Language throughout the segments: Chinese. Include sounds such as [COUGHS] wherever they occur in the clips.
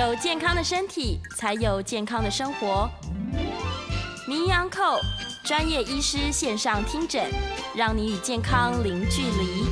有健康的身体，才有健康的生活。名医 On Call 专业医师线上听诊，让你与健康零距离。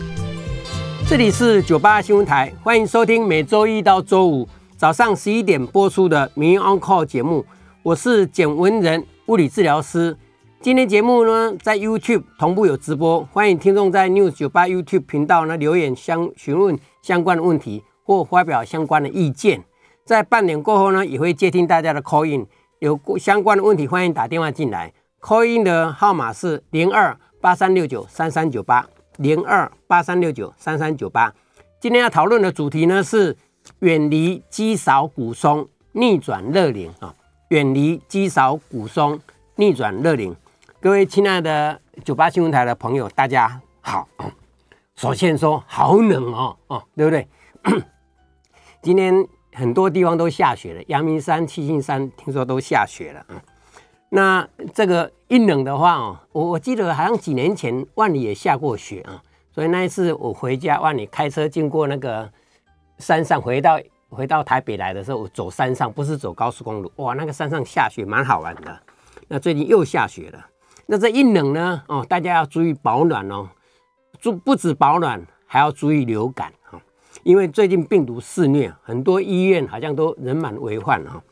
这里是九八新闻台，欢迎收听每周一到周五早上十一点播出的名医 On Call 节目。我是简文仁，物理治疗师。今天节目呢，在 YouTube 同步有直播，欢迎听众在 News 九八 YouTube 频道呢留言相询问相关的问题或发表相关的意见。在半点过后呢，也会接听大家的 call in，有相关的问题欢迎打电话进来。call in 的号码是零二八三六九三三九八零二八三六九三三九八。今天要讨论的主题呢是远离肌少骨松，逆转热龄啊，远离肌少骨松，逆转热龄。各位亲爱的九八新闻台的朋友，大家好。首先说好冷哦哦，对不对？[COUGHS] 今天。很多地方都下雪了，阳明山、七星山听说都下雪了啊。那这个阴冷的话哦，我我记得好像几年前万里也下过雪啊，所以那一次我回家万里开车经过那个山上，回到回到台北来的时候，我走山上不是走高速公路，哇，那个山上下雪蛮好玩的。那最近又下雪了，那这一冷呢哦，大家要注意保暖哦，注不止保暖，还要注意流感。因为最近病毒肆虐，很多医院好像都人满为患啊。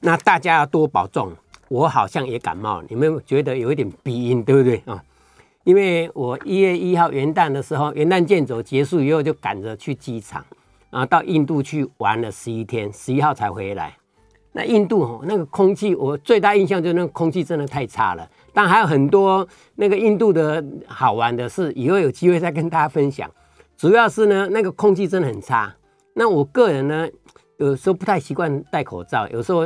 那大家要多保重。我好像也感冒，你们觉得有一点鼻音，对不对啊？因为我一月一号元旦的时候，元旦健走结束以后就赶着去机场，然后到印度去玩了十一天，十一号才回来。那印度哦，那个空气，我最大印象就是那个空气真的太差了。但还有很多那个印度的好玩的事，以后有机会再跟大家分享。主要是呢，那个空气真的很差。那我个人呢，有时候不太习惯戴口罩，有时候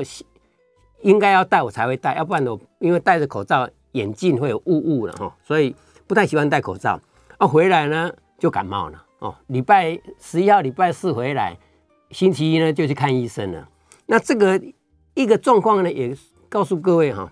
应该要戴我才会戴，要不然我因为戴着口罩眼镜会有雾雾的哈，所以不太喜欢戴口罩。啊，回来呢就感冒了哦。礼拜十一号礼拜四回来，星期一呢就去看医生了。那这个一个状况呢，也告诉各位哈，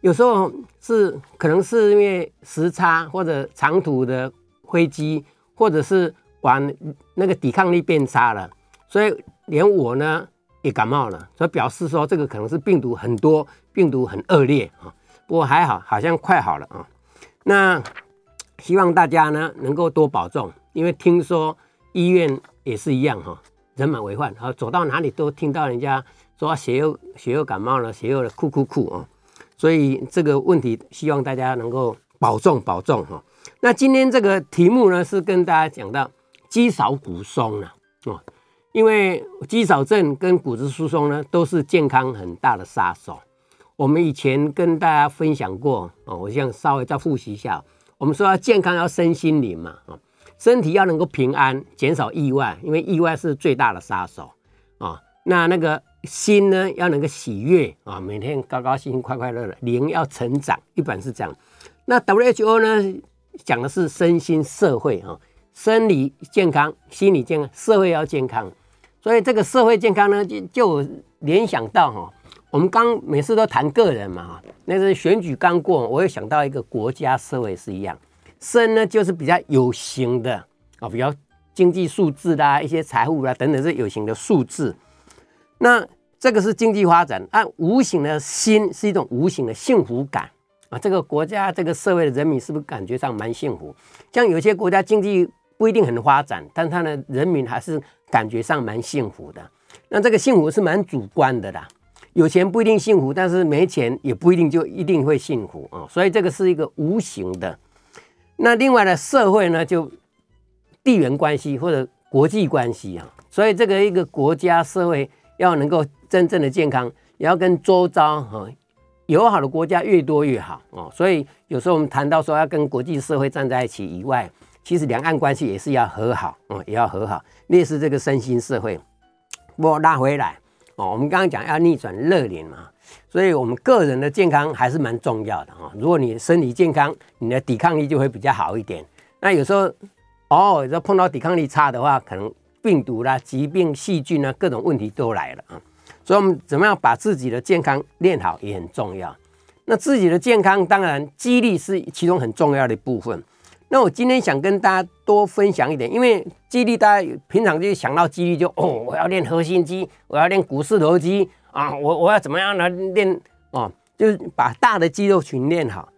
有时候是可能是因为时差或者长途的飞机。或者是玩那个抵抗力变差了，所以连我呢也感冒了，所以表示说这个可能是病毒很多，病毒很恶劣啊。不过还好，好像快好了啊。那希望大家呢能够多保重，因为听说医院也是一样哈，人满为患，然后走到哪里都听到人家说血又血又感冒了，谁又哭哭哭啊。所以这个问题希望大家能够保重保重哈。那今天这个题目呢，是跟大家讲到肌少骨松了哦，因为肌少症跟骨质疏松呢，都是健康很大的杀手。我们以前跟大家分享过哦，我想稍微再复习一下。我们说要健康要身心灵嘛，啊，身体要能够平安，减少意外，因为意外是最大的杀手啊。那那个心呢，要能够喜悦啊，每天高高兴兴、快快乐乐。灵要成长，一般是这样。那 WHO 呢？讲的是身心社会哈，生理健康、心理健康、社会要健康，所以这个社会健康呢，就就联想到哈，我们刚每次都谈个人嘛哈，那是选举刚过，我又想到一个国家社会是一样，身呢就是比较有形的啊，比较经济数字啦、一些财富啦等等是有形的数字，那这个是经济发展，按无形的心是一种无形的幸福感。啊，这个国家这个社会的人民是不是感觉上蛮幸福？像有些国家经济不一定很发展，但他的人民还是感觉上蛮幸福的。那这个幸福是蛮主观的啦，有钱不一定幸福，但是没钱也不一定就一定会幸福啊。所以这个是一个无形的。那另外呢，社会呢就地缘关系或者国际关系啊，所以这个一个国家社会要能够真正的健康，也要跟周遭哈。友好的国家越多越好哦。所以有时候我们谈到说要跟国际社会站在一起以外，其实两岸关系也是要和好哦，也要和好。类似这个身心社会，不过拉回来哦，我们刚刚讲要逆转热脸嘛，所以我们个人的健康还是蛮重要的哈。如果你身体健康，你的抵抗力就会比较好一点。那有时候哦，有时候碰到抵抗力差的话，可能病毒啦、疾病、细菌啊，各种问题都来了啊。所以，我们怎么样把自己的健康练好也很重要。那自己的健康，当然肌力是其中很重要的部分。那我今天想跟大家多分享一点，因为肌力，大家平常就想到肌力就哦，我要练核心肌，我要练股四头肌啊，我我要怎么样来练哦，就是把大的肌肉群练好。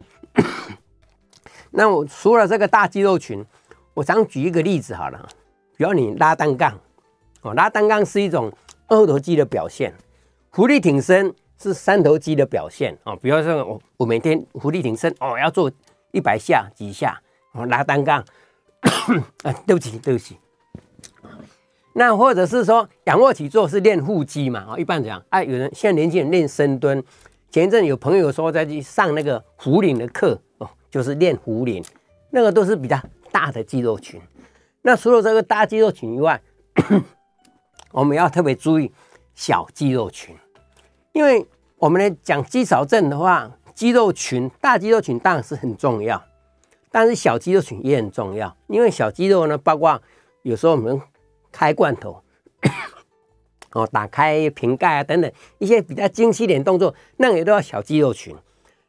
那我除了这个大肌肉群，我想举一个例子好了，比如你拉单杠哦，拉单杠是一种。二头肌的表现，浮力挺身是三头肌的表现啊。比如说我我每天浮力挺身哦，要做一百下几下，我拿单杠 [COUGHS] 啊，对不起对不起。那或者是说仰卧起坐是练腹肌嘛？啊，一般讲啊，有人现在年轻人练深蹲。前一阵有朋友说在去上那个壶铃的课哦，就是练壶铃，那个都是比较大的肌肉群。那除了这个大肌肉群以外，我们要特别注意小肌肉群，因为我们来讲肌少症的话，肌肉群大肌肉群当然是很重要，但是小肌肉群也很重要。因为小肌肉呢，包括有时候我们开罐头，[COUGHS] 哦，打开瓶盖啊等等一些比较精细点动作，那也都要小肌肉群。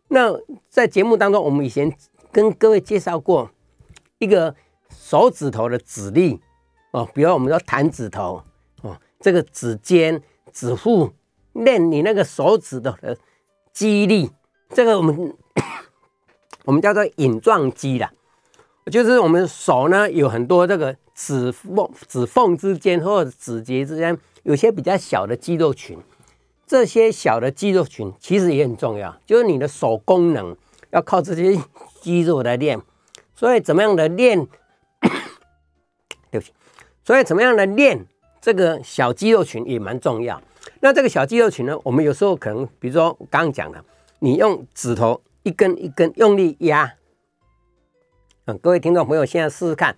那在节目当中，我们以前跟各位介绍过一个手指头的指力哦，比如我们说弹指头。这个指尖、指腹练你那个手指头的肌力，这个我们 [COUGHS] 我们叫做隐状肌啦，就是我们手呢有很多这个指缝、指缝之间或者指节之间有些比较小的肌肉群，这些小的肌肉群其实也很重要，就是你的手功能要靠这些肌肉来练，所以怎么样的练？[COUGHS] 对不起，所以怎么样的练？这个小肌肉群也蛮重要。那这个小肌肉群呢，我们有时候可能，比如说我刚刚讲的，你用指头一根一根用力压。嗯，各位听众朋友，现在试试看。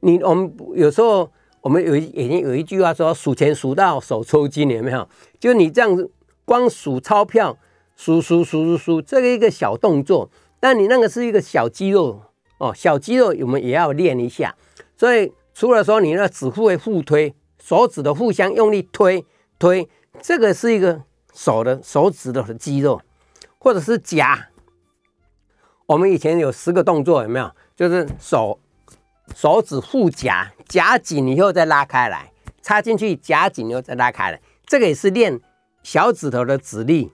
你我们有时候我们有已经有一句话说，数钱数到手抽筋，有没有？就你这样子光数钞票，数数数数数，这个一个小动作，但你那个是一个小肌肉哦，小肌肉我们也要练一下。所以除了说你那指腹会互推。手指的互相用力推推，这个是一个手的手指的肌肉，或者是夹。我们以前有十个动作，有没有？就是手手指互夹，夹紧以后再拉开来，插进去夹紧以后再拉开来，这个也是练小指头的指力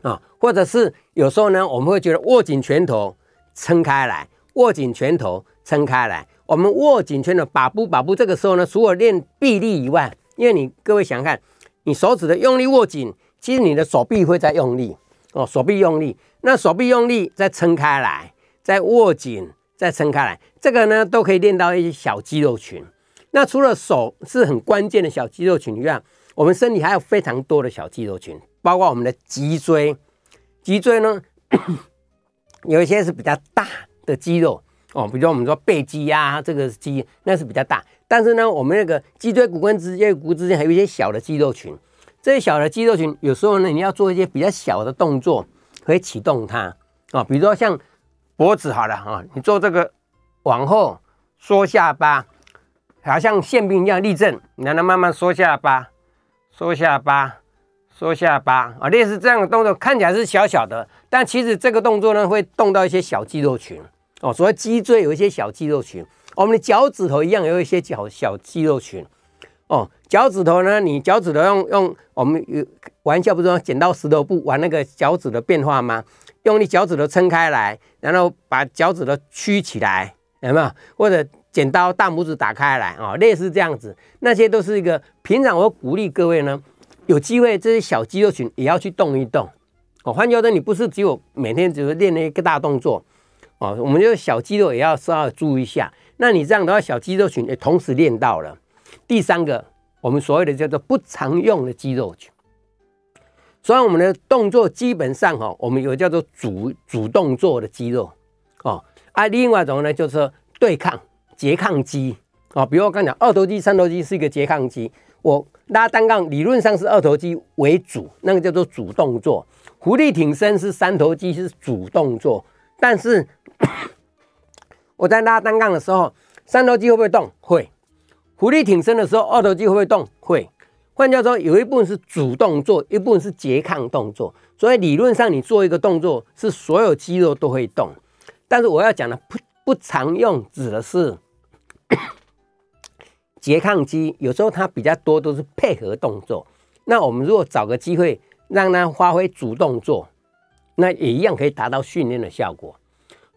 啊。或者是有时候呢，我们会觉得握紧拳头撑开来，握紧拳头撑开来。我们握紧拳头，把不把不，这个时候呢，除了练臂力以外，因为你各位想想看，你手指的用力握紧，其实你的手臂会在用力哦，手臂用力，那手臂用力再撑开来，再握紧，再撑开来，这个呢都可以练到一些小肌肉群。那除了手是很关键的小肌肉群以外，我们身体还有非常多的小肌肉群，包括我们的脊椎，脊椎呢 [COUGHS] 有一些是比较大的肌肉。哦，比如说我们说背肌呀，这个肌那是比较大，但是呢，我们那个脊椎骨跟脊椎骨之间还有一些小的肌肉群，这些小的肌肉群有时候呢，你要做一些比较小的动作，可以启动它。啊，比如说像脖子好了啊，你做这个往后缩下巴，好像宪兵一样立正，你让它慢慢缩下巴，缩下巴，缩下巴。啊，类似这样的动作，看起来是小小的，但其实这个动作呢，会动到一些小肌肉群。哦，所谓脊椎有一些小肌肉群，我们的脚趾头一样有一些小小肌肉群。哦，脚趾头呢，你脚趾头用用我们玩笑不是说剪刀石头布玩那个脚趾的变化吗？用你脚趾头撑开来，然后把脚趾头曲起来，有没有？或者剪刀大拇指打开来，哦，类似这样子，那些都是一个平常我鼓励各位呢，有机会这些小肌肉群也要去动一动。哦，换句话说，你不是只有每天只是练那一个大动作。哦，我们就小肌肉也要稍微注意一下。那你这样的话，小肌肉群也同时练到了。第三个，我们所谓的叫做不常用的肌肉群。所以我们的动作基本上哈，我们有叫做主主动作的肌肉哦，啊，另外一种呢就是对抗拮抗肌哦，比如我刚讲二头肌、三头肌是一个拮抗肌，我拉单杠理论上是二头肌为主，那个叫做主动作，伏地挺身是三头肌是主动作，但是 [COUGHS] 我在拉单杠的时候，三头肌会不会动？会。浮力挺身的时候，二头肌会不会动？会。换句话说，有一部分是主动作，一部分是拮抗动作。所以理论上，你做一个动作是所有肌肉都会动。但是我要讲的不不常用，指的是 [COUGHS] 拮抗肌，有时候它比较多都是配合动作。那我们如果找个机会让它发挥主动作，那也一样可以达到训练的效果。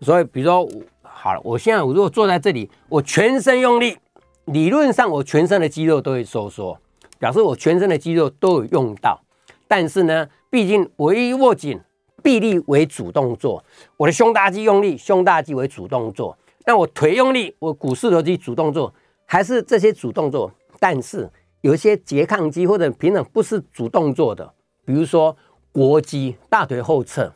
所以，比如说，好了，我现在我如果坐在这里，我全身用力，理论上我全身的肌肉都会收缩。表示我全身的肌肉都有用到，但是呢，毕竟我一握紧，臂力为主动作，我的胸大肌用力，胸大肌为主动作，那我腿用力，我股四头肌主动作，还是这些主动作。但是有一些拮抗肌或者平常不是主动作的，比如说腘肌，大腿后侧，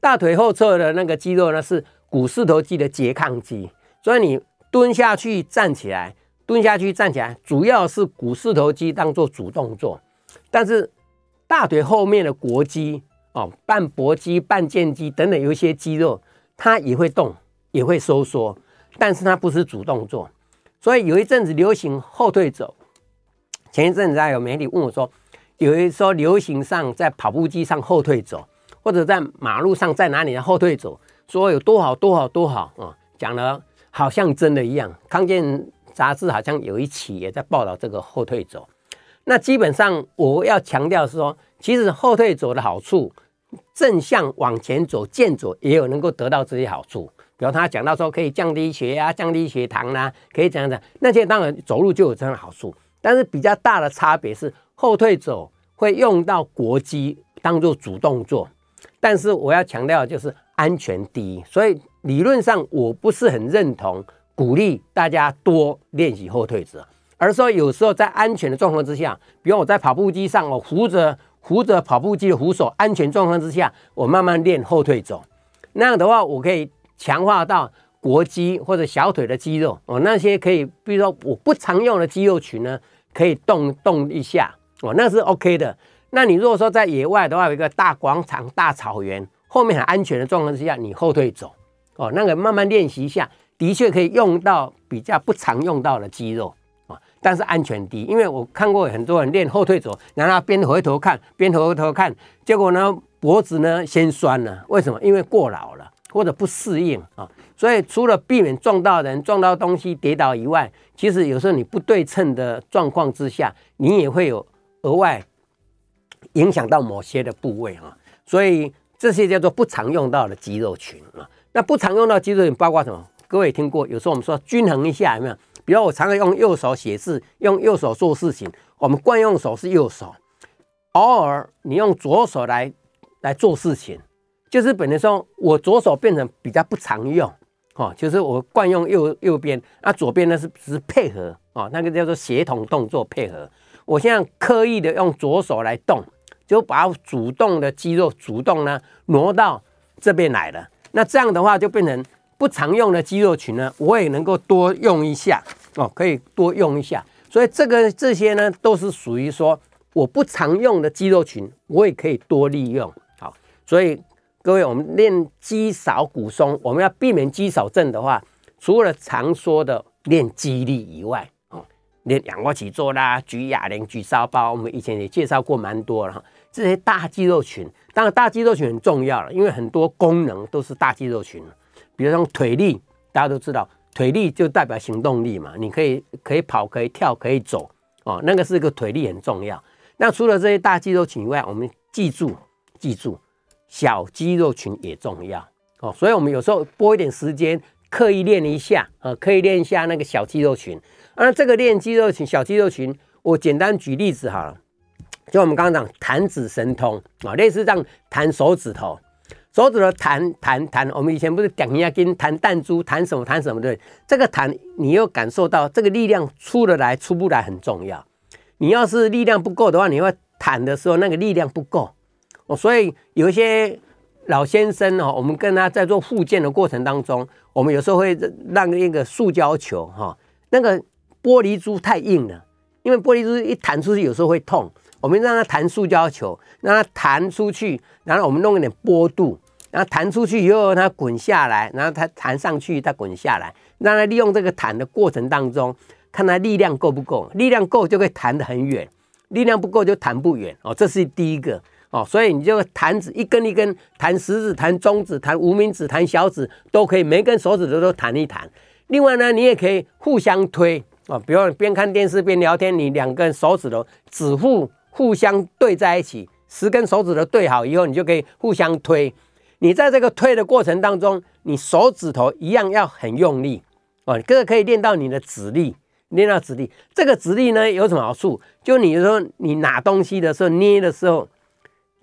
大腿后侧的那个肌肉呢是股四头肌的拮抗肌，所以你蹲下去站起来。蹲下去站起来，主要是股四头肌当做主动作，但是大腿后面的膕肌哦，半腘肌、半腱肌等等，有一些肌肉它也会动，也会收缩，但是它不是主动作。所以有一阵子流行后退走，前一阵子还有媒体问我说，有一说流行上在跑步机上后退走，或者在马路上在哪里的后退走，说有多好多好多好啊，讲的好像真的一样，康健。杂志好像有一期也在报道这个后退走，那基本上我要强调是说，其实后退走的好处，正向往前走、健走也有能够得到这些好处。比如他讲到说可以降低血压、降低血糖啦，可以怎样讲？那些当然走路就有这样的好处，但是比较大的差别是后退走会用到膕肌当做主动作，但是我要强调就是安全第一，所以理论上我不是很认同。鼓励大家多练习后退走，而说有时候在安全的状况之下，比如我在跑步机上，我扶着扶着跑步机的扶手，安全状况之下，我慢慢练后退走，那样的话，我可以强化到膕肌或者小腿的肌肉哦，那些可以，比如说我不常用的肌肉群呢，可以动动一下哦，那是 OK 的。那你如果说在野外的话，有一个大广场、大草原，后面很安全的状况之下，你后退走哦，那个慢慢练习一下。的确可以用到比较不常用到的肌肉啊，但是安全低，因为我看过很多人练后退走，然后边回头看边回头看，结果呢脖子呢先酸了，为什么？因为过劳了或者不适应啊。所以除了避免撞到人、撞到东西、跌倒以外，其实有时候你不对称的状况之下，你也会有额外影响到某些的部位啊。所以这些叫做不常用到的肌肉群啊。那不常用到肌肉群包括什么？各位听过，有时候我们说均衡一下有没有？比如我常常用右手写字，用右手做事情。我们惯用手是右手，偶尔你用左手来来做事情，就是本来说我左手变成比较不常用哦，就是我惯用右右边，那左边呢是是配合哦，那个叫做协同动作配合。我现在刻意的用左手来动，就把主动的肌肉主动呢挪到这边来了。那这样的话就变成。不常用的肌肉群呢，我也能够多用一下哦，可以多用一下。所以这个这些呢，都是属于说我不常用的肌肉群，我也可以多利用。好，所以各位，我们练肌少骨松，我们要避免肌少症的话，除了常说的练肌力以外，练仰卧起坐啦，举哑铃、举沙包，我们以前也介绍过蛮多了哈。这些大肌肉群，当然大肌肉群很重要了，因为很多功能都是大肌肉群。比如说腿力，大家都知道，腿力就代表行动力嘛，你可以可以跑，可以跳，可以走哦，那个是个腿力很重要。那除了这些大肌肉群以外，我们记住记住，小肌肉群也重要哦。所以我们有时候拨一点时间，刻意练一下啊，刻意练一下那个小肌肉群。那这个练肌肉群、小肌肉群，我简单举例子好了，就我们刚刚讲弹指神通啊，类似这样弹手指头。手指头弹弹弹，我们以前不是讲一下跟弹弹珠，弹什么弹什么对？这个弹你又感受到这个力量出得来出不来很重要。你要是力量不够的话，你会弹的时候那个力量不够哦，所以有一些老先生哦，我们跟他在做复健的过程当中，我们有时候会让一个塑胶球哈，那个玻璃珠太硬了，因为玻璃珠一弹出去有时候会痛，我们让它弹塑胶球，让它弹出去，然后我们弄一点波度，然后弹出去以后它滚下来，然后它弹上去，它滚下来，让它利用这个弹的过程当中，看它力量够不够，力量够就会弹得很远。力量不够就弹不远哦，这是第一个哦，所以你就弹指一根一根弹食指、弹中指、弹无名指、弹小指都可以，每根手指头都弹一弹。另外呢，你也可以互相推哦，比如边看电视边聊天，你两根手指头指腹互相对在一起，十根手指头对好以后，你就可以互相推。你在这个推的过程当中，你手指头一样要很用力哦，这个可以练到你的指力。练到指力，这个指力呢有什么好处？就你说你拿东西的时候，捏的时候，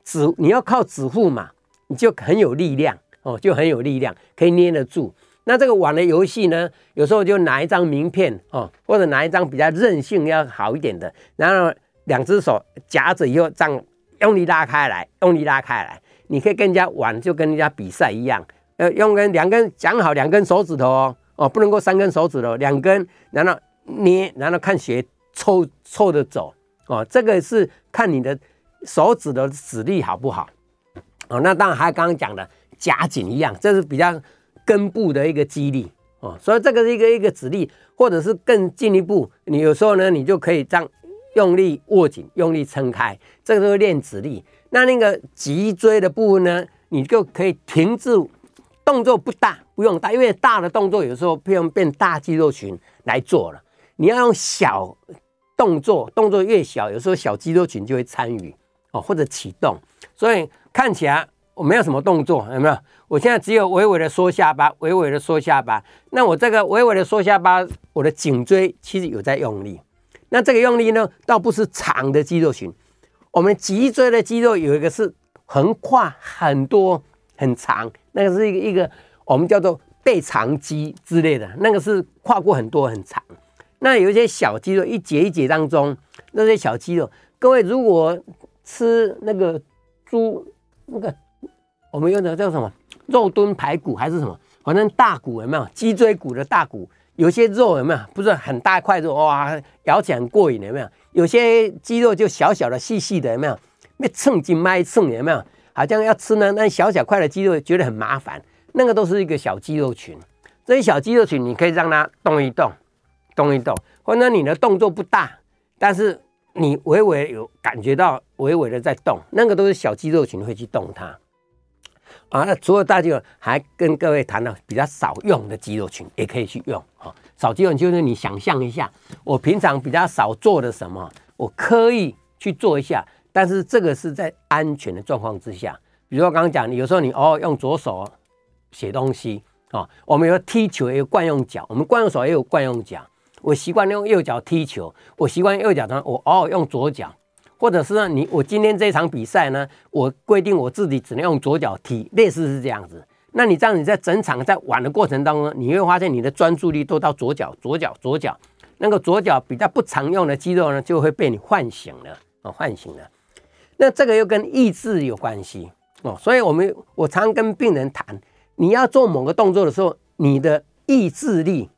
指你要靠指腹嘛，你就很有力量哦，就很有力量，可以捏得住。那这个玩的游戏呢，有时候就拿一张名片哦，或者拿一张比较韧性要好一点的，然后两只手夹着以后这样用力拉开来，用力拉开来，你可以跟人家玩，就跟人家比赛一样，呃，用根两根讲好两根手指头哦，哦，不能够三根手指头，两根，然后。捏，然后看谁凑凑的走哦，这个是看你的手指的指力好不好哦。那当然还刚刚讲的夹紧一样，这是比较根部的一个肌力哦。所以这个是一个一个指力，或者是更进一步，你有时候呢，你就可以这样用力握紧，用力撑开，这个都是练指力。那那个脊椎的部分呢，你就可以停住，动作不大，不用大，因为大的动作有时候不用变大肌肉群来做了。你要用小动作，动作越小，有时候小肌肉群就会参与哦，或者启动。所以看起来我没有什么动作，有没有？我现在只有微微的缩下巴，微微的缩下巴。那我这个微微的缩下巴，我的颈椎其实有在用力。那这个用力呢，倒不是长的肌肉群。我们脊椎的肌肉有一个是横跨很多很长，那个是一个一个我们叫做背长肌之类的，那个是跨过很多很长。那有一些小肌肉，一节一节当中，那些小肌肉，各位如果吃那个猪那个，我们用的叫什么肉炖排骨还是什么，反正大骨有没有？脊椎骨的大骨，有些肉有没有？不是很大块肉哇，咬起来很过瘾有没有？有些肌肉就小小的细细的有没有？那蹭筋脉蹭有没有？好像要吃呢，那小小块的肌肉觉得很麻烦，那个都是一个小肌肉群。这些小肌肉群你可以让它动一动。动一动，或者你的动作不大，但是你微微有感觉到微微的在动，那个都是小肌肉群会去动它。啊，那除了大肌肉，还跟各位谈到比较少用的肌肉群也可以去用啊。少肌肉就是你想象一下，我平常比较少做的什么，我刻意去做一下，但是这个是在安全的状况之下。比如说刚刚讲，你有时候你哦用左手写东西啊，我们有踢球也有惯用脚，我们惯用手也有惯用脚。我习惯用右脚踢球，我习惯右脚呢，我偶尔用左脚，或者是呢，你我今天这场比赛呢，我规定我自己只能用左脚踢，类似是这样子。那你这样你在整场在玩的过程当中，你会发现你的专注力都到左脚，左脚，左脚，那个左脚比较不常用的肌肉呢，就会被你唤醒了啊，唤醒了。那这个又跟意志有关系哦，所以我们我常跟病人谈，你要做某个动作的时候，你的意志力。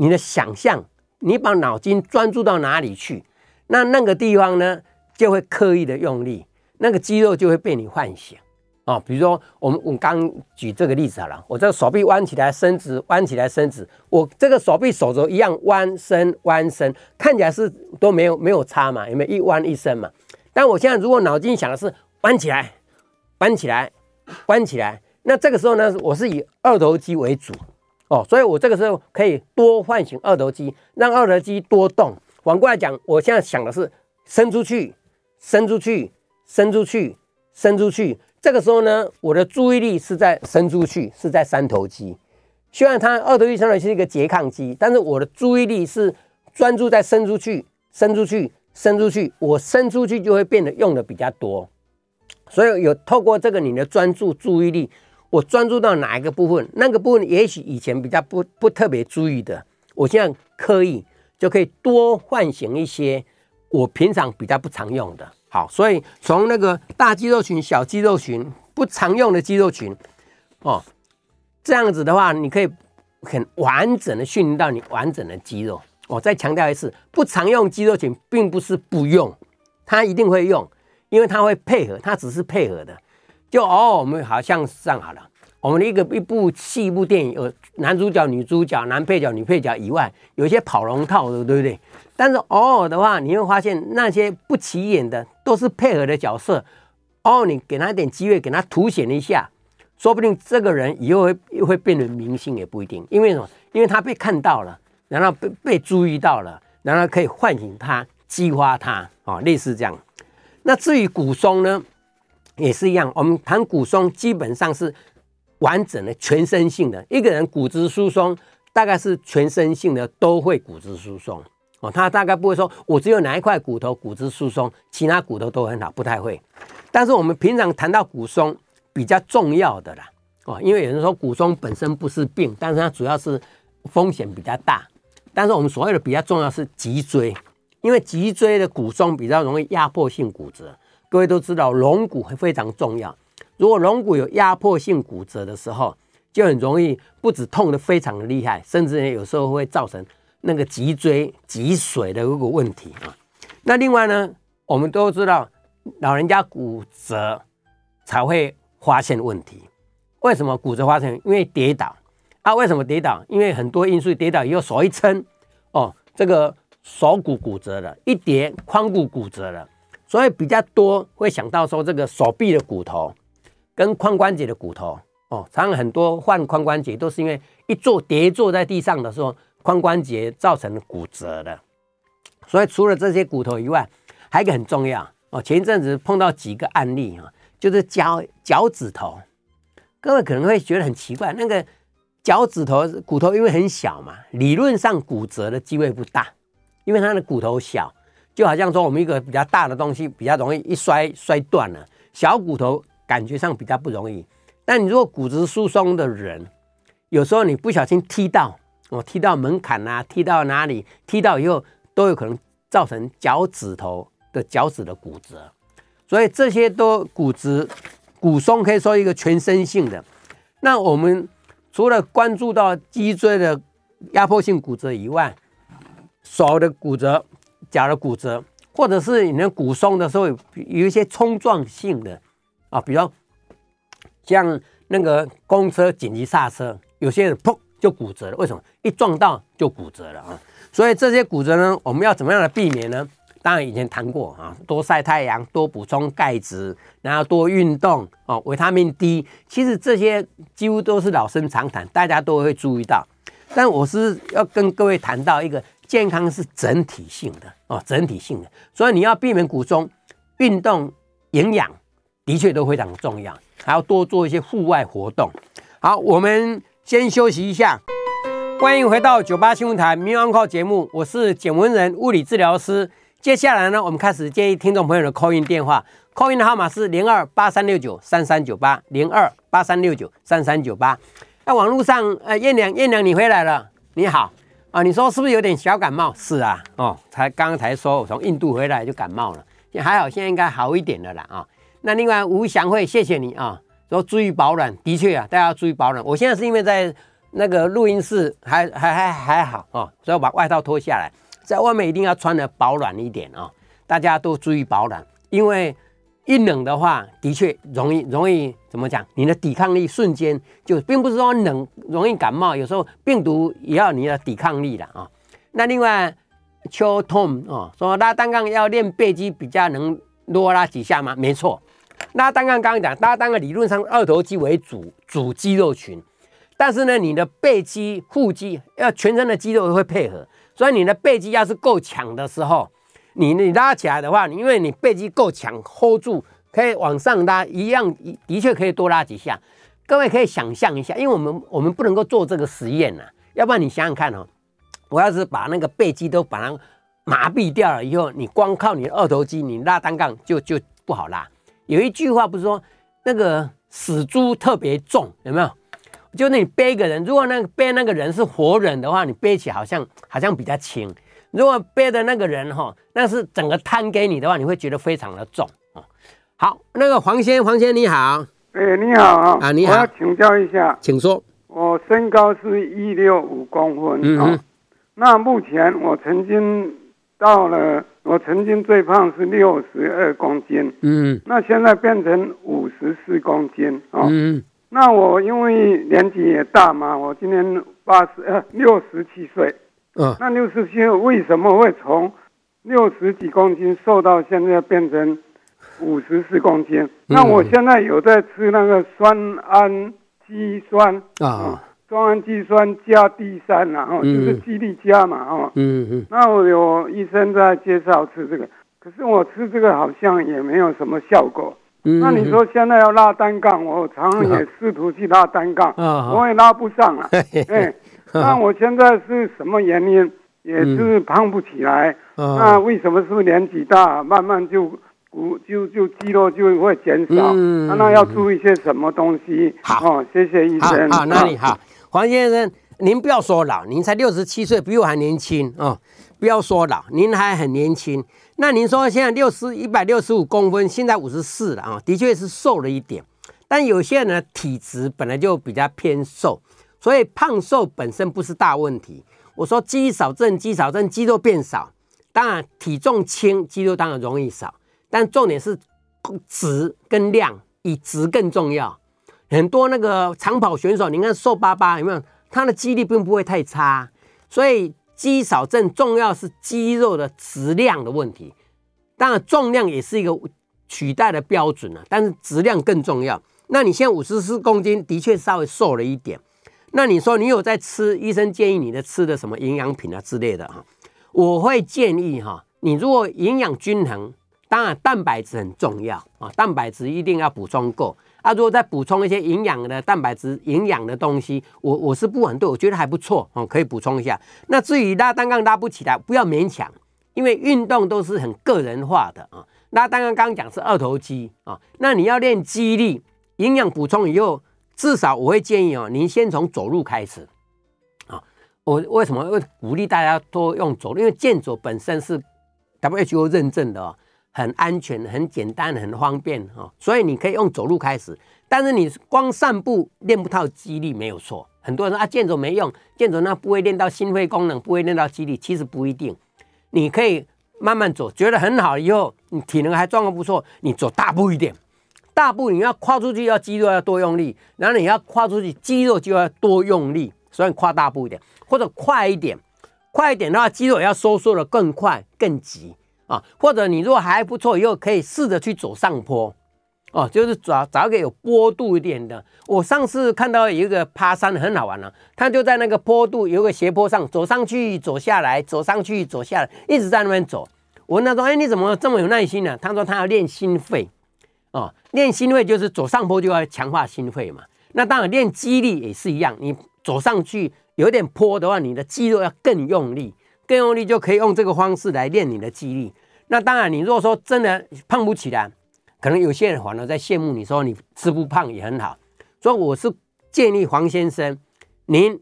你的想象，你把脑筋专注到哪里去，那那个地方呢，就会刻意的用力，那个肌肉就会被你唤醒哦。比如说，我们我刚举这个例子好了，我这个手臂弯起来伸直，弯起来伸直，我这个手臂手肘一样弯伸弯伸，看起来是都没有没有差嘛，有没有一弯一伸嘛？但我现在如果脑筋想的是弯起来，弯起来，弯起来，那这个时候呢，我是以二头肌为主。哦，所以我这个时候可以多唤醒二头肌，让二头肌多动。反过来讲，我现在想的是伸出去，伸出去，伸出去，伸出去。这个时候呢，我的注意力是在伸出去，是在三头肌。虽然它二头肌相当于是一个拮抗肌，但是我的注意力是专注在伸出去，伸出去，伸出去。我伸出去就会变得用的比较多。所以有透过这个你的专注注意力。我专注到哪一个部分，那个部分也许以前比较不不特别注意的，我现在刻意就可以多唤醒一些我平常比较不常用的好，所以从那个大肌肉群、小肌肉群、不常用的肌肉群，哦，这样子的话，你可以很完整的训练到你完整的肌肉。我再强调一次，不常用肌肉群并不是不用，它一定会用，因为它会配合，它只是配合的。就哦，我们好像上好了，我们的一个一部戏一部电影，有男主角、女主角、男配角、女配角以外，有一些跑龙套的，对不对？但是偶尔的话，你会发现那些不起眼的都是配合的角色。哦，你给他一点机会，给他凸显一下，说不定这个人以后会会变成明星也不一定。因为什么？因为他被看到了，然后被被注意到了，然后可以唤醒他、激发他，哦，类似这样。那至于骨松呢，也是一样。我们谈骨松，基本上是完整的、全身性的。一个人骨质疏松，大概是全身性的都会骨质疏松。哦，他大概不会说，我只有哪一块骨头骨质疏松，其他骨头都很好，不太会。但是我们平常谈到骨松比较重要的啦，哦，因为有人说骨松本身不是病，但是它主要是风险比较大。但是我们所谓的比较重要是脊椎，因为脊椎的骨松比较容易压迫性骨折。各位都知道，龙骨非常重要。如果龙骨有压迫性骨折的时候，就很容易不止痛得非常的厉害，甚至有时候会造成。那个脊椎脊髓的一个问题啊，那另外呢，我们都知道老人家骨折才会发现问题。为什么骨折发现？因为跌倒啊。为什么跌倒？因为很多因素，跌倒以后手一撑，哦，这个手骨骨折了，一跌髋骨骨折了，所以比较多会想到说这个手臂的骨头跟髋关节的骨头哦，常常很多患髋关节都是因为一坐跌坐在地上的时候。髋关节造成骨折的，所以除了这些骨头以外，还有一个很重要哦。前一阵子碰到几个案例啊，就是脚脚趾头，各位可能会觉得很奇怪，那个脚趾头骨头因为很小嘛，理论上骨折的机会不大，因为它的骨头小，就好像说我们一个比较大的东西比较容易一摔摔断了，小骨头感觉上比较不容易。但你如果骨质疏松的人，有时候你不小心踢到。我踢到门槛啊，踢到哪里？踢到以后都有可能造成脚趾头的脚趾的骨折，所以这些都骨质骨松可以说一个全身性的。那我们除了关注到脊椎的压迫性骨折以外，手的骨折、脚的骨折，或者是你的骨松的时候有一些冲撞性的啊，比如像那个公车紧急刹车，有些人砰。就骨折了，为什么？一撞到就骨折了啊！所以这些骨折呢，我们要怎么样的避免呢？当然以前谈过啊，多晒太阳，多补充钙质，然后多运动哦，维他命 D。其实这些几乎都是老生常谈，大家都会注意到。但我是要跟各位谈到一个健康是整体性的哦，整体性的，所以你要避免骨松，运动、营养的确都非常重要，还要多做一些户外活动。好，我们。先休息一下，欢迎回到九八新闻台《名医 on call》节目，我是简文仁物理治疗师。接下来呢，我们开始接听众朋友的 call in 电话，call in 的号码是零二八三六九三三九八零二八三六九三三九八。那网络上，呃，燕良，燕良，你回来了，你好啊，你说是不是有点小感冒？是啊，哦，才刚刚才说我从印度回来就感冒了，还好，现在应该好一点了啦啊。那另外吴祥慧，谢谢你啊。说注意保暖，的确啊，大家要注意保暖。我现在是因为在那个录音室还，还还还好哦，所以我把外套脱下来，在外面一定要穿的保暖一点啊、哦。大家都注意保暖，因为一冷的话，的确容易容易怎么讲？你的抵抗力瞬间就，并不是说冷容易感冒，有时候病毒也要你的抵抗力的啊、那另外，秋痛哦，说拉单杠要练背肌比较能多拉几下吗？没错。拉单杠刚刚讲，拉单杠理论上二头肌为主主肌肉群，但是呢，你的背肌、腹肌要全身的肌肉都会配合，所以你的背肌要是够强的时候，你你拉起来的话，因为你背肌够强，hold 住可以往上拉，一样的确可以多拉几下。各位可以想象一下，因为我们我们不能够做这个实验呐，要不然你想想看哦，我要是把那个背肌都把它麻痹掉了以后，你光靠你的二头肌，你拉单杠就就不好拉。有一句话不是说那个死猪特别重，有没有？就那你背一个人，如果那个背那个人是活人的话，你背起来好像好像比较轻。如果背的那个人哈，那是整个摊给你的话，你会觉得非常的重啊。好，那个黄先，黄先你好，哎、欸，你好啊，啊你好，我要请教一下，请说。我身高是一六五公分，嗯哼，那目前我曾经到了，我曾经最胖是六十二公斤，嗯，那现在变成五十四公斤，哦，嗯，那我因为年纪也大嘛，我今年八十呃六十七岁，嗯，那六十七岁为什么会从六十几公斤瘦到现在变成五十四公斤？嗯，那我现在有在吃那个酸氨。基酸。啊，双氨基酸加 D 三，然后就是肌力加嘛，哦，嗯嗯，那我有医生在介绍吃这个，可是我吃这个好像也没有什么效果。嗯，那你说现在要拉单杠，我常常也试图去拉单杠，我也拉不上了。哎，那我现在是什么原因？也是胖不起来。那为什么？是年纪大，慢慢就？骨就就肌肉就会减少，嗯，那要注意些什么东西？好，哦，谢谢医生。好，那你好，黄先生，您不要说老，您才六十七岁，比我还年轻哦。不要说老，您还很年轻。那您说现在六十一百六十五公分，现在五十四了啊，的确是瘦了一点。但有些人的体质本来就比较偏瘦，所以胖瘦本身不是大问题。我说肌少症，肌少症，肌肉变少，当然体重轻，肌肉当然容易少。但重点是质跟量，以质更重要。很多那个长跑选手，你看瘦巴巴有没有？他的肌力并不会太差。所以肌少症重要是肌肉的质量的问题。当然重量也是一个取代的标准了，但是质量更重要。那你现在五十四公斤，的确稍微瘦了一点。那你说你有在吃？医生建议你的吃的什么营养品啊之类的哈？我会建议哈，你如果营养均衡。当然，蛋白质很重要啊，蛋白质一定要补充够啊。如果再补充一些营养的蛋白质、营养的东西，我我是不反对，我觉得还不错哦，可以补充一下。那至于拉单杠拉不起来，不要勉强，因为运动都是很个人化的啊。拉单杠刚刚讲是二头肌啊，那你要练肌力，营养补充以后，至少我会建议哦，您先从走路开始啊。我为什么会鼓励大家多用走路？因为健走本身是 WHO 认证的哦。很安全、很简单、很方便哈，所以你可以用走路开始。但是你光散步练不到肌力没有错。很多人说啊，健走没用，健走那不会练到心肺功能，不会练到肌力，其实不一定。你可以慢慢走，觉得很好以后，你体能还状况不错，你走大步一点。大步你要跨出去，要肌肉要多用力，然后你要跨出去，肌肉就要多用力，所以跨大步一点，或者快一点。快一点的话，肌肉也要收缩的更快、更急。啊，或者你如果还不错，以后可以试着去走上坡，哦，就是找找一个有坡度一点的。我上次看到有一个爬山很好玩啊，他就在那个坡度有个斜坡上走上去，走下来，走上去，走下来，一直在那边走。我问他说：“哎，你怎么这么有耐心呢？”他说：“他要练心肺，哦，练心肺就是走上坡就要强化心肺嘛。那当然练肌力也是一样，你走上去有点坡的话，你的肌肉要更用力。”更用力就可以用这个方式来练你的肌力。那当然，你如果说真的胖不起来，可能有些人反而在羡慕你说你吃不胖也很好。所以我是建议黄先生，您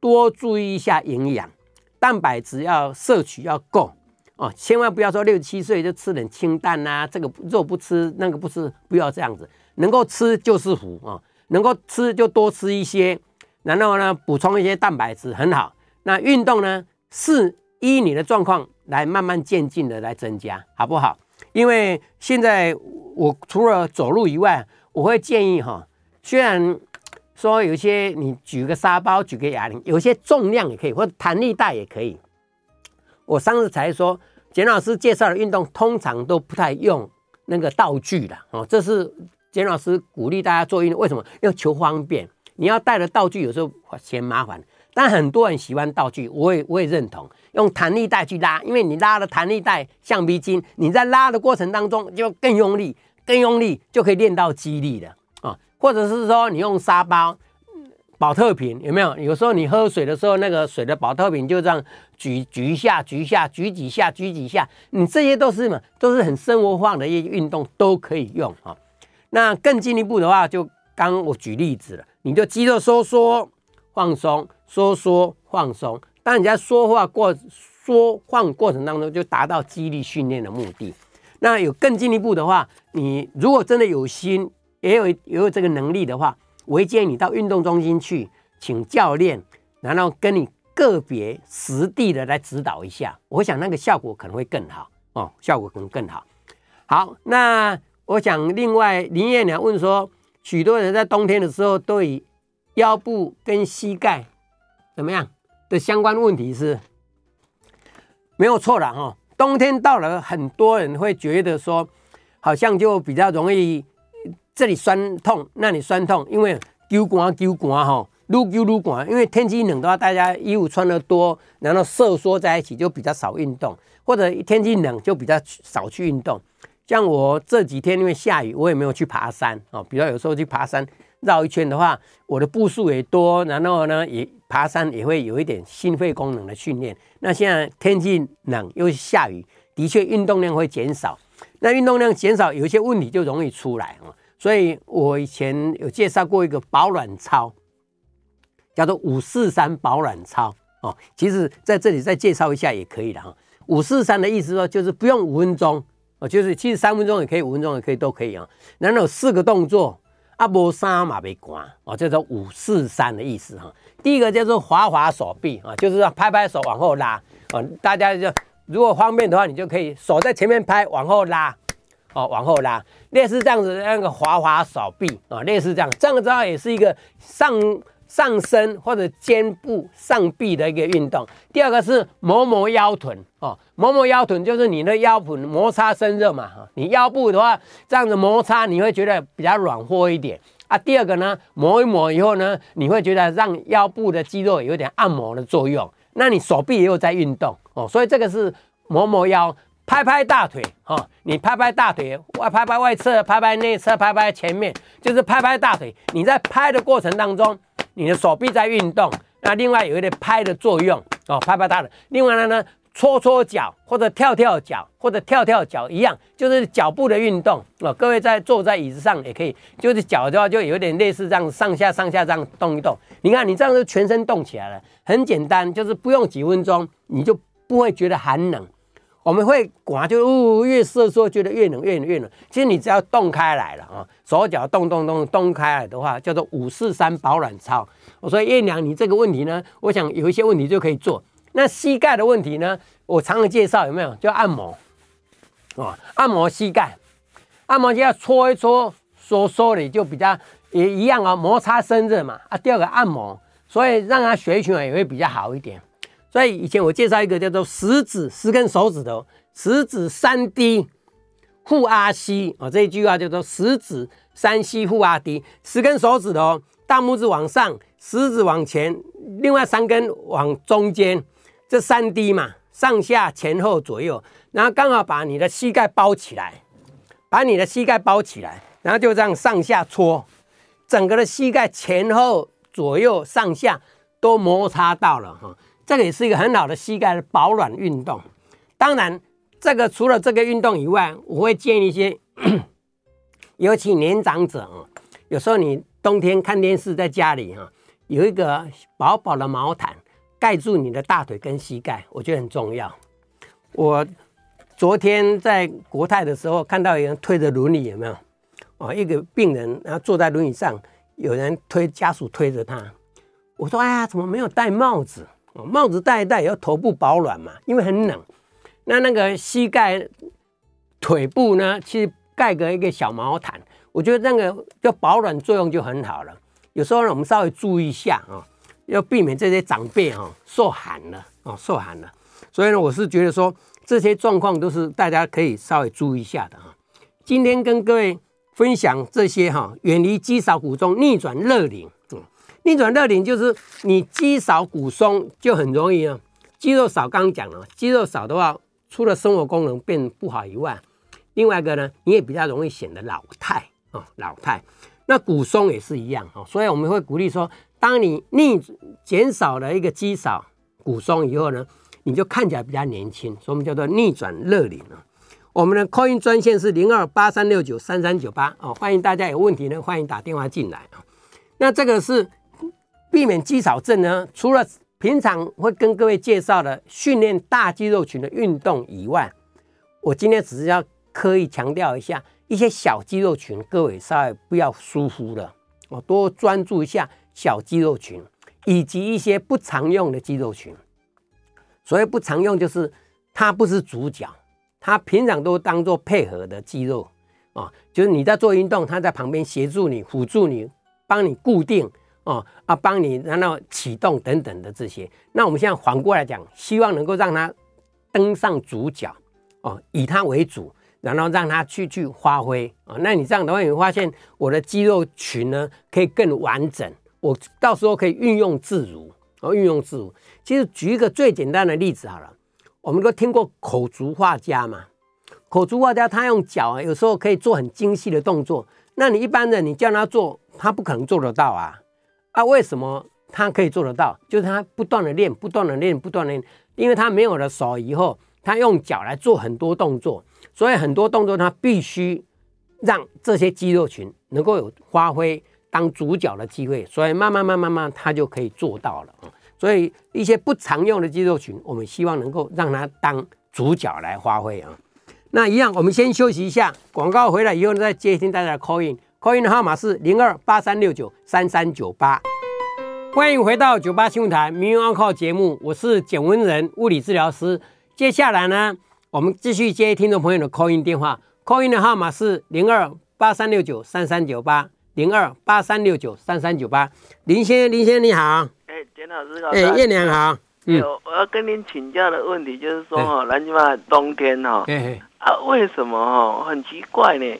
多注意一下营养，蛋白质要摄取要够哦，千万不要说六七岁就吃点清淡啊，这个肉不吃那个不吃，不要这样子。能够吃就是福啊，能够吃就多吃一些，然后呢补充一些蛋白质很好。那运动呢？是依你的状况来慢慢渐进的来增加，好不好？因为现在我除了走路以外，我会建议哈，虽然说有些你举个沙包、举个哑铃，有些重量也可以，或者弹力带也可以。我上次才说，简老师介绍的运动通常都不太用那个道具的哦，这是简老师鼓励大家做运动，为什么？要求方便，你要带的道具有时候嫌麻烦。但很多人喜欢道具，我也我也认同用弹力带去拉，因为你拉了弹力带橡皮筋，你在拉的过程当中就更用力，更用力就可以练到肌力了啊。或者是说你用沙包、保特瓶有没有？有时候你喝水的时候，那个水的保特瓶就这样举举一下，举一下，举几下，举几下，你这些都是嘛，都是很生活化的一些运动都可以用啊。那更进一步的话，就刚我举例子了，你就肌肉收缩放松。说说放松，当你在说话过说缩放过程当中就达到肌力训练的目的。那有更进一步的话，你如果真的有心，也有也有这个能力的话，我会建议你到运动中心去，请教练，然后跟你个别实地的来指导一下。我想那个效果可能会更好哦，效果可能更好。好，那我想另外林燕娘问说，许多人在冬天的时候都以腰部跟膝盖怎么样的相关问题是没有错了哈。冬天到了，很多人会觉得说，好像就比较容易这里酸痛，那里酸痛，因为丢寒丢寒哈，愈丢愈寒。因为天气冷的话，大家衣服穿的多，然后瑟缩在一起，就比较少运动，或者天气冷就比较少去运动。像我这几天因为下雨，我也没有去爬山哦。比较有时候去爬山绕一圈的话，我的步数也多，然后呢也。爬山也会有一点心肺功能的训练。那现在天气冷又下雨，的确运动量会减少。那运动量减少，有一些问题就容易出来啊。所以我以前有介绍过一个保暖操，叫做五四三保暖操哦。其实在这里再介绍一下也可以的哈。五四三的意思说就是不用五分钟哦，就是其实三分钟也可以，五分钟也可以，都可以啊。然后有四个动作，阿波三马被关哦，叫做五四三的意思哈。第一个叫做滑滑手臂啊，就是说拍拍手往后拉哦，大家就如果方便的话，你就可以手在前面拍，往后拉哦，往后拉，类似这样子那个滑滑手臂啊，类似这样，这样子的话也是一个上上身或者肩部上臂的一个运动。第二个是磨磨腰臀哦，磨磨腰臀就是你的腰部摩擦生热嘛哈，你腰部的话这样子摩擦，你会觉得比较软和一点。啊，第二个呢，磨一磨以后呢，你会觉得让腰部的肌肉有点按摩的作用，那你手臂也有在运动哦，所以这个是磨磨腰，拍拍大腿哦，你拍拍大腿，外拍拍外侧，拍拍内侧，拍拍前面，就是拍拍大腿。你在拍的过程当中，你的手臂在运动，那另外有一点拍的作用哦，拍拍大腿。另外呢呢。搓搓脚或者跳跳脚或者跳跳脚一样，就是脚部的运动哦。各位在坐在椅子上也可以，就是脚的话就有点类似这样上下上下这样动一动。你看你这样就全身动起来了，很简单，就是不用几分钟你就不会觉得寒冷。我们会刮就呜越瑟缩觉得越冷越冷越冷。其实你只要动开来了啊，手脚动动动动开来的话，叫做五四三保暖操。我说燕娘，你这个问题呢，我想有一些问题就可以做。那膝盖的问题呢？我常常介绍有没有？就按摩，哦，按摩膝盖，按摩就要搓一搓，收缩的就比较也一样啊、摩擦生热嘛。啊，第二个按摩，所以让它血液循环也会比较好一点。所以以前我介绍一个叫做十指十根手指头，十指三低护阿膝啊，这一句话叫做十指三低护阿低，十根手指头，大拇指往上，食指往前，另外三根往中间。这三低嘛，上下前后左右，然后刚好把你的膝盖包起来，把你的膝盖包起来，然后就这样上下搓，整个的膝盖前后左右上下都摩擦到了哈，这个也是一个很好的膝盖的保暖运动。当然，这个除了这个运动以外，我会建议一些，[COUGHS] 尤其年长者啊，有时候你冬天看电视在家里哈，有一个薄薄的毛毯。盖住你的大腿跟膝盖，我觉得很重要。我昨天在国泰的时候看到有人推着轮椅，有没有？哦，一个病人然后坐在轮椅上，有人推家属推着他。我说：“哎呀，怎么没有戴帽子？帽子戴一戴，要头部保暖嘛，因为很冷。那那个膝盖、腿部呢，其实盖个一个小毛毯，我觉得那个就保暖作用就很好了。有时候呢，我们稍微注意一下啊。”要避免这些长辈哈受寒了哦，受寒了，所以呢，我是觉得说这些状况都是大家可以稍微注意一下的哈。今天跟各位分享这些哈，远离肌少骨中，逆转热龄。嗯，逆转乐龄就是你肌少骨松就很容易啊，肌肉少。刚讲了，肌肉少的话，除了生活功能变不好以外，另外一个呢，你也比较容易显得老态啊，老态。那骨松也是一样哈，所以我们会鼓励说。当你逆减少了一个肌少骨松以后呢，你就看起来比较年轻，所以我们叫做逆转乐龄啊。我们的 call in 专线是零二八三六九三三九八哦，欢迎大家有问题呢，欢迎打电话进来啊。那这个是避免肌少症呢，除了平常会跟各位介绍的训练大肌肉群的运动以外，我今天只是要刻意强调一下一些小肌肉群，各位稍微不要疏忽了，我多专注一下小肌肉群以及一些不常用的肌肉群。所谓不常用，就是它不是主角，它平常都当做配合的肌肉啊，就是你在做运动，它在旁边协助你、辅助你、帮你固定。哦啊，帮你然后启动等等的这些，那我们现在反过来讲，希望能够让他登上主角哦，以他为主，然后让他去去发挥啊、哦。那你这样的话，你会发现我的肌肉群呢可以更完整，我到时候可以运用自如哦，运用自如。其实举一个最简单的例子好了，我们都听过口足画家嘛，口足画家他用脚啊，有时候可以做很精细的动作，那你一般人你叫他做，他不可能做得到啊。啊，为什么他可以做得到？就是他不断的练，不断的练，不断的练，因为他没有了手以后，他用脚来做很多动作，所以很多动作他必须让这些肌肉群能够有发挥当主角的机会，所以慢慢慢慢慢他就可以做到了。所以一些不常用的肌肉群，我们希望能够让他当主角来发挥啊。那一样，我们先休息一下，广告回来以后再接听大家的 call in。Call in 的号码是零二八三六九三三九八，欢迎回到九八新闻台名医 Uncle 节目，我是简文仁物理治疗师。接下来呢，我们继续接听众朋友的 call in 电话，call in 的号码是零二八三六九三三九八。零二八三六九三三九八。林先生，林先生你好，哎，简老师好，哎，叶良好，嗯，我要跟您请教的问题就是说哈，南京嘛冬天哈，啊，为什么哈，很奇怪呢？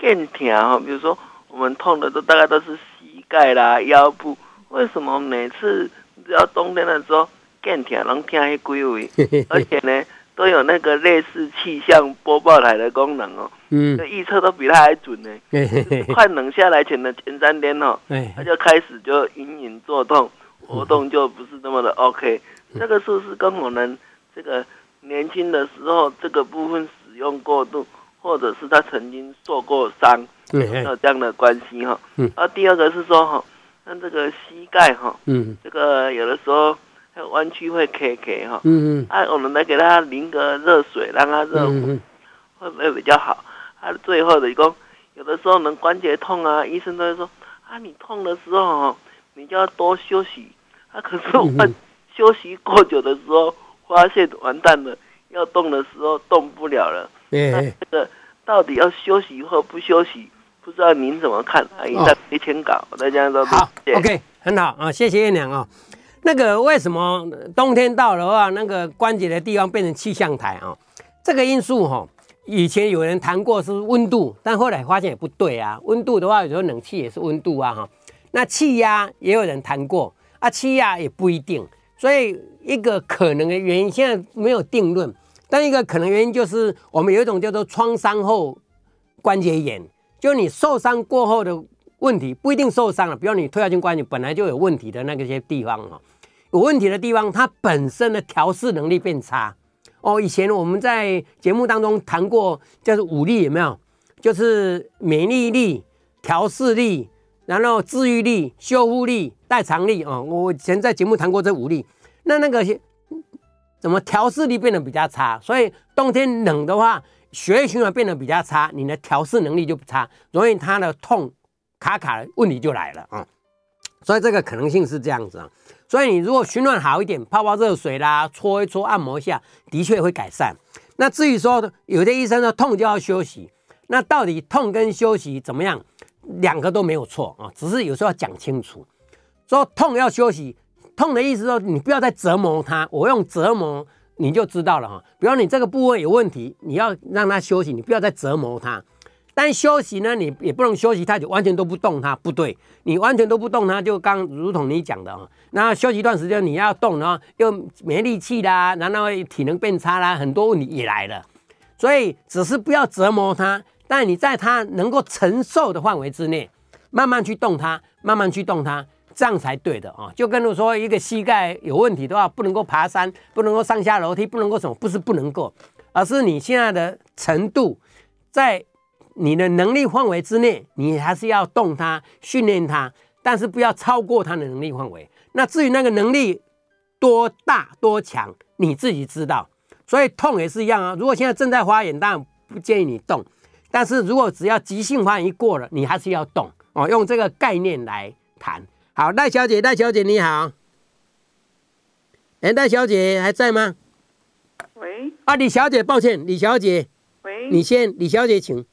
更疼哈，比如说我们痛的都大概都是膝盖啦、腰部，为什么每次只要冬天的时候更疼，能疼一归位，[LAUGHS] 而且呢都有那个类似气象播报台的功能哦，嗯，预测都比他还准呢。[LAUGHS] 快冷下来前的前三天哦，他就开始就隐隐作痛，活动就不是那么的 OK。这个是不是跟我们这个年轻的时候这个部分使用过度？或者是他曾经受过伤，有这样的关系哈。嗯。啊，第二个是说哈，像这个膝盖哈，嗯，这个有的时候弯曲会 K K 哈，嗯嗯。啊，我们来给他淋个热水，让他热乎，会不会比较好？啊，最后的一个，有的时候能关节痛啊，医生都会说啊，你痛的时候哈，你就要多休息。啊，可是我们 [LAUGHS] 休息过久的时候，发现完蛋了，要动的时候动不了了。那这个到底要休息或不休息，不知道您怎么看？啊，一旦没签稿，大家都好。OK，很好啊，谢谢叶娘啊。那个为什么冬天到了的话，那个关节的地方变成气象台啊？这个因素哈，以前有人谈过是温度，但后来发现也不对啊。温度的话，有时候冷气也是温度啊哈。那气压也有人谈过啊，气压也不一定。所以一个可能的原因，现在没有定论。但一个可能原因就是，我们有一种叫做创伤后关节炎，就你受伤过后的问题不一定受伤了，比如你退化性关节本来就有问题的那个些地方哈，有问题的地方，它本身的调试能力变差哦。以前我们在节目当中谈过，叫做五力有没有？就是免疫力、调试力，然后治愈力、修复力、代偿力啊。我以前在节目谈过这五力，那那个。怎么调试力变得比较差？所以冬天冷的话，血液循环变得比较差，你的调试能力就不差，容易它的痛卡卡的问题就来了啊。所以这个可能性是这样子啊。所以你如果循环好一点，泡泡热水啦，搓一搓，按摩一下，的确会改善。那至于说有些医生说痛就要休息，那到底痛跟休息怎么样？两个都没有错啊，只是有时候要讲清楚，说痛要休息。痛的意思说，你不要再折磨它。我用折磨，你就知道了哈。比如你这个部位有问题，你要让它休息，你不要再折磨它。但休息呢，你也不能休息太久，完全都不动它，不对。你完全都不动它，就刚如同你讲的啊。那休息一段时间，你要动，然后又没力气啦，然后体能变差啦，很多问题也来了。所以只是不要折磨它，但你在它能够承受的范围之内，慢慢去动它，慢慢去动它。这样才对的啊！就跟我说，一个膝盖有问题的话，不能够爬山，不能够上下楼梯，不能够什么，不是不能够，而是你现在的程度，在你的能力范围之内，你还是要动它，训练它，但是不要超过它的能力范围。那至于那个能力多大多强，你自己知道。所以痛也是一样啊。如果现在正在发炎，当然不建议你动。但是如果只要急性发炎一过了，你还是要动哦。用这个概念来谈。好，赖小姐，赖小姐你好。哎，赖小姐还在吗？喂。啊，李小姐，抱歉，李小姐。喂。你先，李小姐，请。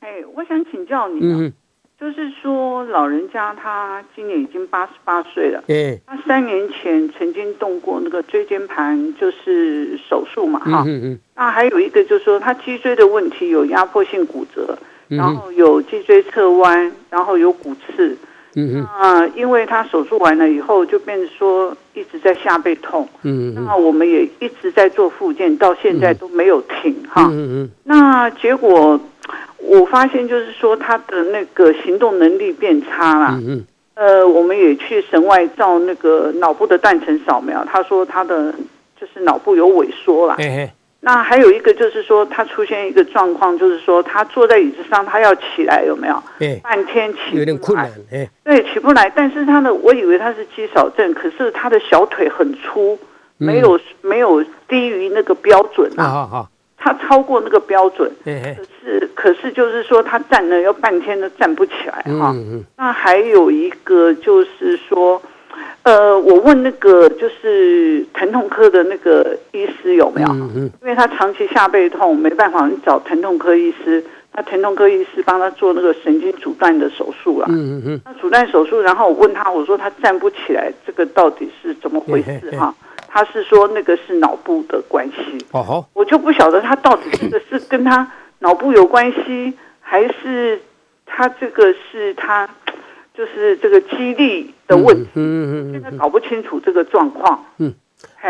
哎，我想请教你。嗯。就是说，老人家他今年已经八十八岁了。对。他三年前曾经动过那个椎间盘，就是手术嘛，哈。嗯嗯。那还有一个就是说，他脊椎的问题有压迫性骨折，然后有脊椎侧弯，然后有骨刺。嗯嗯。那因为他手术完了以后，就变成说一直在下背痛。嗯嗯。那我们也一直在做复健，到现在都没有停哈。嗯嗯。那结果。我发现就是说他的那个行动能力变差了。嗯嗯。呃，我们也去神外照那个脑部的断层扫描，他说他的就是脑部有萎缩了。嘿嘿。那还有一个就是说，他出现一个状况，就是说他坐在椅子上，他要起来，有没有？半天起。有点困难。对，起不来。但是他的，我以为他是肌少症，可是他的小腿很粗，没有、嗯、没有低于那个标准啊。好好。他超过那个标准，可是可是就是说他站了要半天都站不起来哈。那还有一个就是说，呃，我问那个就是疼痛科的那个医师有没有？因为他长期下背痛，没办法，你找疼痛科医师，那疼痛科医师帮他做那个神经阻断的手术了。嗯嗯嗯那阻断手术，然后我问他，我说他站不起来，这个到底是怎么回事哈？他是说那个是脑部的关系，哦吼，我就不晓得他到底这个是跟他脑部有关系，还是他这个是他就是这个肌力的问题，嗯嗯嗯，现在搞不清楚这个状况。嗯，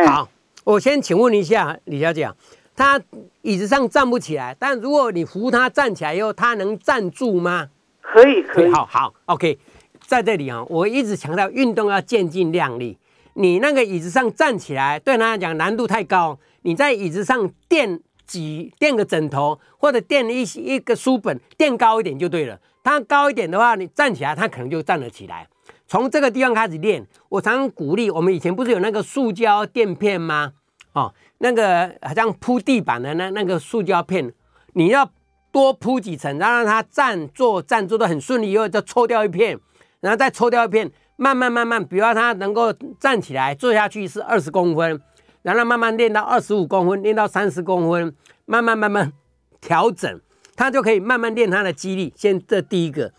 好，我先请问一下李小姐，他椅子上站不起来，但如果你扶他站起来以后，他能站住吗？可以，可以，好好，OK，在这里啊，我一直强调运动要渐进量力。你那个椅子上站起来，对他来讲难度太高。你在椅子上垫几垫个枕头，或者垫一一个书本，垫高一点就对了。它高一点的话，你站起来，它可能就站得起来。从这个地方开始练，我常常鼓励我们以前不是有那个塑胶垫片吗？哦，那个好像铺地板的那那个塑胶片，你要多铺几层，然后让它站坐站坐的很顺利，以后再抽掉一片，然后再抽掉一片。慢慢慢慢，比如他能够站起来坐下去是二十公分，然后慢慢练到二十五公分，练到三十公分，慢慢慢慢调整，他就可以慢慢练他的肌力。先这第一个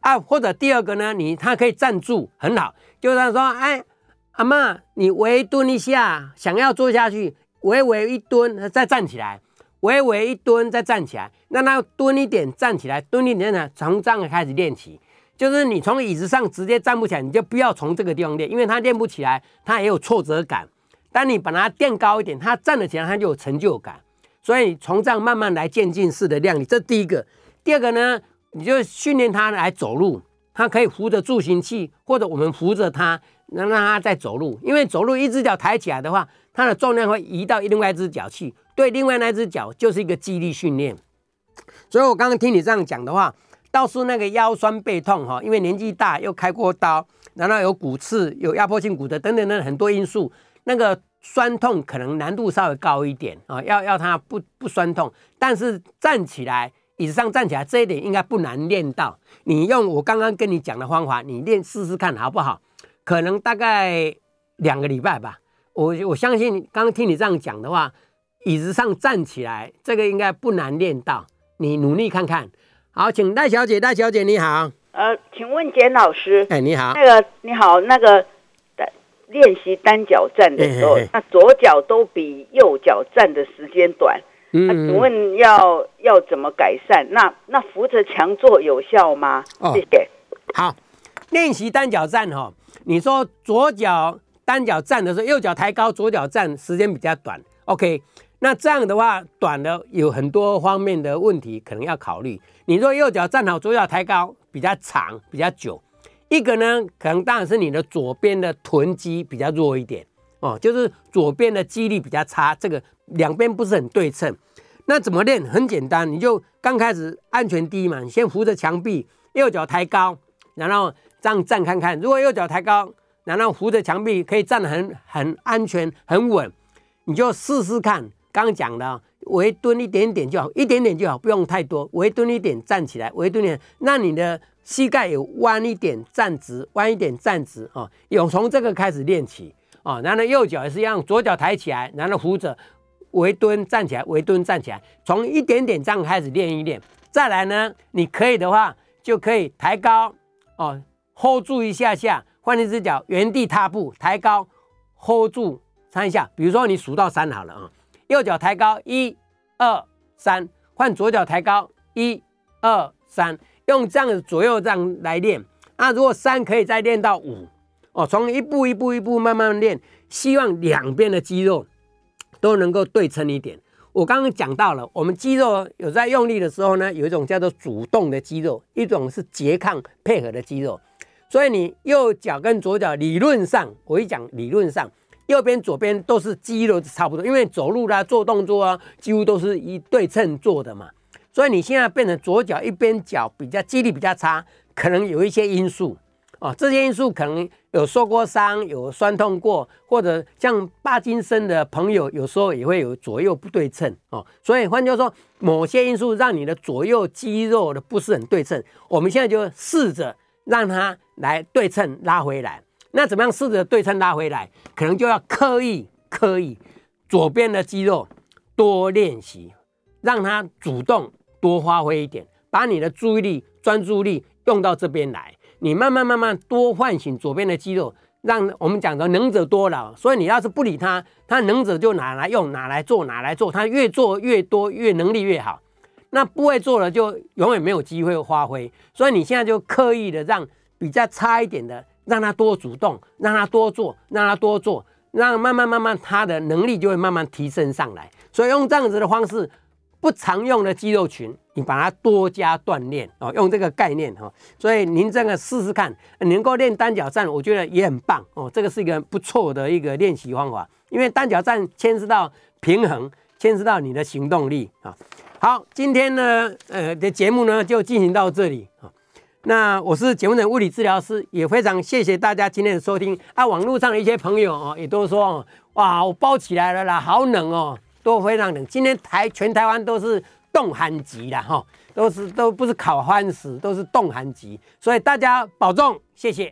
啊，或者第二个呢，你他可以站住很好，就他说，哎，阿嬷，你微蹲一下，想要坐下去，微微一蹲再站起来，微微一蹲再站起来，让他蹲一点站起来，蹲一点呢，从这样开始练起。就是你从椅子上直接站不起来，你就不要从这个地方练，因为他练不起来，他也有挫折感。当你把它垫高一点，他站了起来，他就有成就感。所以从这样慢慢来渐进式的量力，这第一个。第二个呢，你就训练他来走路，他可以扶着助行器，或者我们扶着他，能让他再走路。因为走路一只脚抬起来的话，他的重量会移到另外一只脚去，对另外那只脚就是一个肌力训练。所以我刚刚听你这样讲的话。倒是那个腰酸背痛哈，因为年纪大又开过刀，然后有骨刺、有压迫性骨折等等的很多因素，那个酸痛可能难度稍微高一点啊，要要它不不酸痛，但是站起来椅子上站起来这一点应该不难练到。你用我刚刚跟你讲的方法，你练试试看好不好？可能大概两个礼拜吧。我我相信刚刚听你这样讲的话，椅子上站起来这个应该不难练到，你努力看看。好，请戴小姐，戴小姐你好。呃，请问简老师，哎，你好。那个你好，那个练习单脚站的时候，嘿嘿嘿，那左脚都比右脚站的时间短。嗯，嗯，请问要要怎么改善？那那扶着墙坐有效吗？哦，谢谢。好，练习单脚站哈，你说左脚单脚站的时候，右脚抬高，左脚站时间比较短。OK。那这样的话，短的有很多方面的问题可能要考虑。你说右脚站好，左脚抬高，比较长，比较久。一个呢，可能当然是你的左边的臀肌比较弱一点哦，就是左边的肌力比较差，这个两边不是很对称。那怎么练？很简单，你就刚开始安全第一嘛，你先扶着墙壁，右脚抬高，然后这样站看看。如果右脚抬高然后扶着墙壁可以站得很很安全很稳，你就试试看。刚刚讲的，微蹲一点点就好，一点点就好，不用太多。微蹲一点站起来，微蹲一点，那你的膝盖有弯一点站直，弯一点站直啊，有从这个开始练起啊。然后右脚也是一样，左脚抬起来，然后扶着微蹲站起来，微蹲站起来，从一点点这样开始练一练。再来呢，你可以的话就可以抬高哦，hold 住一下下。换一只脚，原地踏步，抬高，hold 住三下。比如说你数到三好了啊，右脚抬高，一、二、三，换左脚抬高，一、二、三，用这样左右这样来练。那如果三可以再练到五哦，从一步一步一步慢慢练，希望两边的肌肉都能够对称一点。我刚刚讲到了，我们肌肉有在用力的时候呢，有一种叫做主动的肌肉，一种是拮抗配合的肌肉。所以你右脚跟左脚理论上，我一讲理论上，右边左边都是肌肉差不多，因为走路啦、做动作啊，几乎都是一对称做的嘛。所以你现在变成左脚一边脚比较肌力比较差，可能有一些因素哦。这些因素可能有受过伤、有酸痛过，或者像帕金森的朋友，有时候也会有左右不对称哦。所以换句话说，某些因素让你的左右肌肉的不是很对称。我们现在就试着让它。来对称拉回来，那怎么样试着对称拉回来？可能就要刻意刻意左边的肌肉多练习，让它主动多发挥一点，把你的注意力专注力用到这边来。你慢慢慢慢多唤醒左边的肌肉，让我们讲的能者多劳。所以你要是不理他，他能者就拿来用，拿来做，拿来做，他越做越多，越能力越好。那不会做了就永远没有机会发挥。所以你现在就刻意的让。比较差一点的，让他多主动，让他多做，让他多做，让慢慢慢慢他的能力就会慢慢提升上来。所以用这样子的方式，不常用的肌肉群，你把它多加锻炼哦，用这个概念哈。所以您这个试试看，能够练单脚站，我觉得也很棒哦。这个是一个不错的一个练习方法，因为单脚站牵涉到平衡，牵涉到你的行动力啊。好，今天呢，呃的节目呢就进行到这里啊。那我是简文的物理治疗师，也非常谢谢大家今天的收听啊。网络上的一些朋友哦，也都说哦哇，我包起来了啦，好冷哦，都非常冷。今天台全台湾都是冻寒级啦哈，都是都不是烤欢死，都是冻寒级，所以大家保重，谢谢。